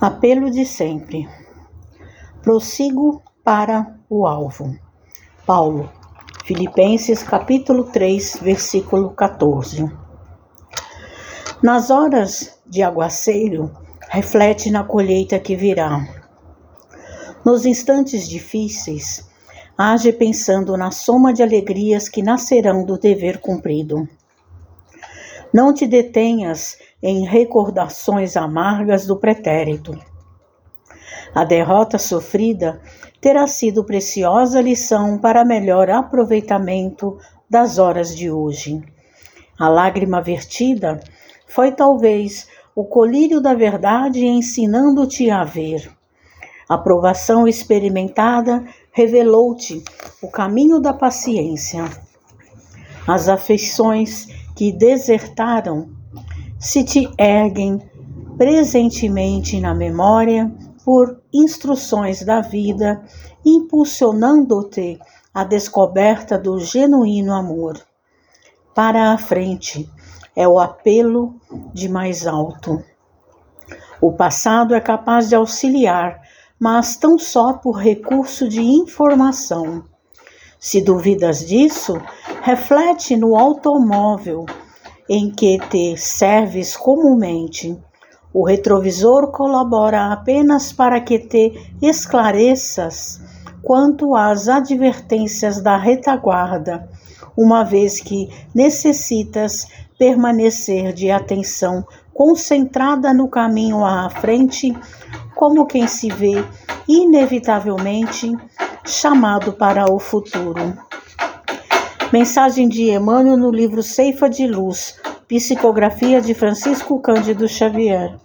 Apelo de sempre. Prossigo para o alvo. Paulo, Filipenses capítulo 3, versículo 14. Nas horas de aguaceiro, reflete na colheita que virá. Nos instantes difíceis, age pensando na soma de alegrias que nascerão do dever cumprido. Não te detenhas em recordações amargas do pretérito. A derrota sofrida terá sido preciosa lição para melhor aproveitamento das horas de hoje. A lágrima vertida foi talvez o colírio da verdade ensinando-te a ver. A provação experimentada revelou-te o caminho da paciência. As afeições que desertaram se te erguem presentemente na memória por instruções da vida, impulsionando-te à descoberta do genuíno amor. Para a frente é o apelo de mais alto. O passado é capaz de auxiliar, mas tão só por recurso de informação. Se duvidas disso, reflete no automóvel em que te serves comumente. O retrovisor colabora apenas para que te esclareças quanto às advertências da retaguarda, uma vez que necessitas permanecer de atenção concentrada no caminho à frente, como quem se vê inevitavelmente chamado para o futuro. Mensagem de Emmanuel no livro Ceifa de Luz, psicografia de Francisco Cândido Xavier.